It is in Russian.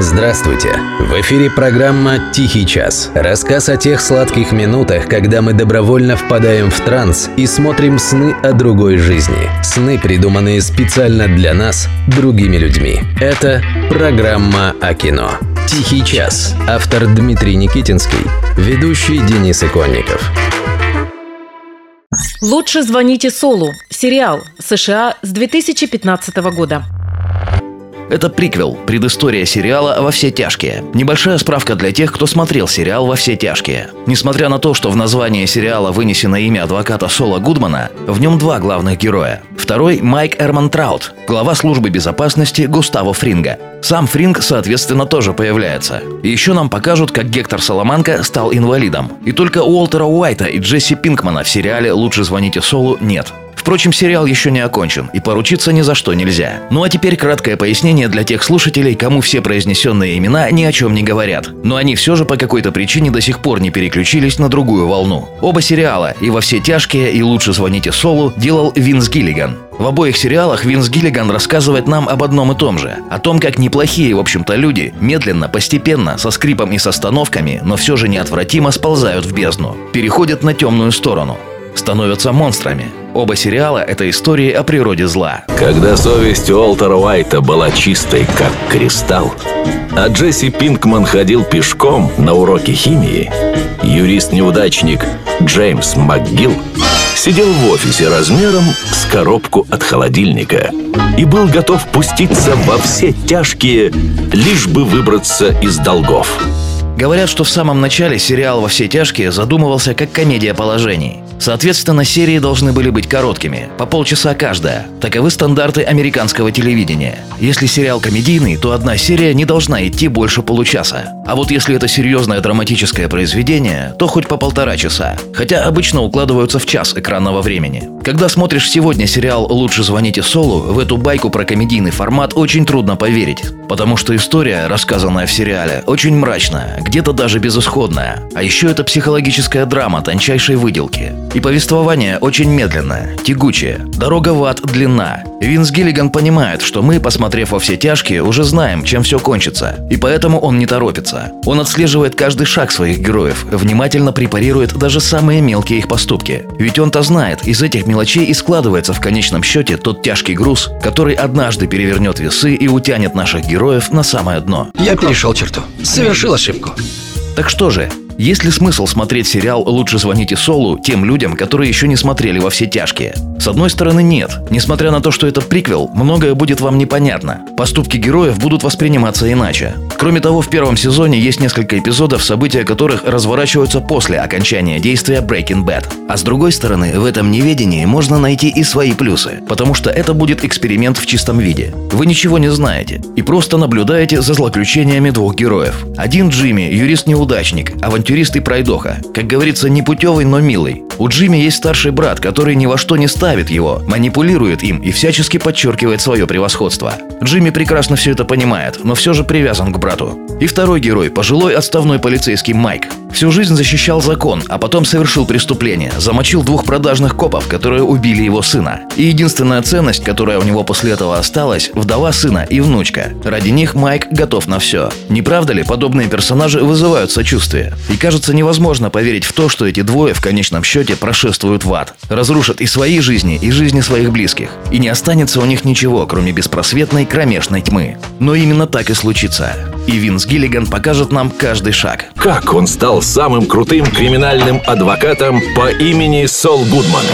Здравствуйте! В эфире программа «Тихий час». Рассказ о тех сладких минутах, когда мы добровольно впадаем в транс и смотрим сны о другой жизни. Сны, придуманные специально для нас, другими людьми. Это программа о кино. «Тихий час». Автор Дмитрий Никитинский. Ведущий Денис Иконников. Лучше звоните Солу. Сериал. США с 2015 года. Это приквел, предыстория сериала «Во все тяжкие». Небольшая справка для тех, кто смотрел сериал «Во все тяжкие». Несмотря на то, что в названии сериала вынесено имя адвоката Сола Гудмана, в нем два главных героя. Второй – Майк Эрман Траут, глава службы безопасности Густаво Фринга. Сам Фринг, соответственно, тоже появляется. Еще нам покажут, как Гектор Соломанка стал инвалидом. И только Уолтера Уайта и Джесси Пинкмана в сериале «Лучше звоните Солу» нет. Впрочем, сериал еще не окончен, и поручиться ни за что нельзя. Ну а теперь краткое пояснение для тех слушателей, кому все произнесенные имена ни о чем не говорят. Но они все же по какой-то причине до сих пор не переключились на другую волну. Оба сериала, и во все тяжкие, и лучше звоните Солу, делал Винс Гиллиган. В обоих сериалах Винс Гиллиган рассказывает нам об одном и том же. О том, как неплохие, в общем-то, люди медленно, постепенно, со скрипом и с остановками, но все же неотвратимо сползают в бездну. Переходят на темную сторону становятся монстрами. Оба сериала – это истории о природе зла. Когда совесть Уолтера Уайта была чистой, как кристалл, а Джесси Пинкман ходил пешком на уроки химии, юрист-неудачник Джеймс МакГилл сидел в офисе размером с коробку от холодильника и был готов пуститься во все тяжкие, лишь бы выбраться из долгов. Говорят, что в самом начале сериал «Во все тяжкие» задумывался как комедия положений. Соответственно, серии должны были быть короткими, по полчаса каждая. Таковы стандарты американского телевидения. Если сериал комедийный, то одна серия не должна идти больше получаса. А вот если это серьезное драматическое произведение, то хоть по полтора часа. Хотя обычно укладываются в час экранного времени. Когда смотришь сегодня сериал «Лучше звоните Солу», в эту байку про комедийный формат очень трудно поверить. Потому что история, рассказанная в сериале, очень мрачная, где-то даже безысходная. А еще это психологическая драма тончайшей выделки. И повествование очень медленное, тягучее. Дорога в ад длинна. Винс Гиллиган понимает, что мы, посмотрев во все тяжкие, уже знаем, чем все кончится. И поэтому он не торопится. Он отслеживает каждый шаг своих героев, внимательно препарирует даже самые мелкие их поступки. Ведь он-то знает, из этих мелочей и складывается в конечном счете тот тяжкий груз, который однажды перевернет весы и утянет наших героев на самое дно. Я перешел черту. Совершил ошибку. Так что же, есть ли смысл смотреть сериал «Лучше звоните Солу» тем людям, которые еще не смотрели во все тяжкие? С одной стороны, нет. Несмотря на то, что это приквел, многое будет вам непонятно. Поступки героев будут восприниматься иначе. Кроме того, в первом сезоне есть несколько эпизодов, события которых разворачиваются после окончания действия Breaking Bad. А с другой стороны, в этом неведении можно найти и свои плюсы, потому что это будет эксперимент в чистом виде. Вы ничего не знаете и просто наблюдаете за злоключениями двух героев. Один Джимми – юрист-неудачник, авантюрист и пройдоха. Как говорится, не путевый, но милый. У Джимми есть старший брат, который ни во что не ставит его, манипулирует им и всячески подчеркивает свое превосходство. Джимми прекрасно все это понимает, но все же привязан к брату. И второй герой – пожилой отставной полицейский Майк. Всю жизнь защищал закон, а потом совершил преступление, замочил двух продажных копов, которые убили его сына. И единственная ценность, которая у него после этого осталась – вдова сына и внучка. Ради них Майк готов на все. Не правда ли, подобные персонажи вызывают сочувствие? И кажется невозможно поверить в то, что эти двое в конечном счете прошествуют в ад. Разрушат и свои жизни, и жизни своих близких. И не останется у них ничего, кроме беспросветной кромешной тьмы. Но именно так и случится. И Винс Гиллиган покажет нам каждый шаг. Как он стал самым крутым криминальным адвокатом по имени Сол Гудман?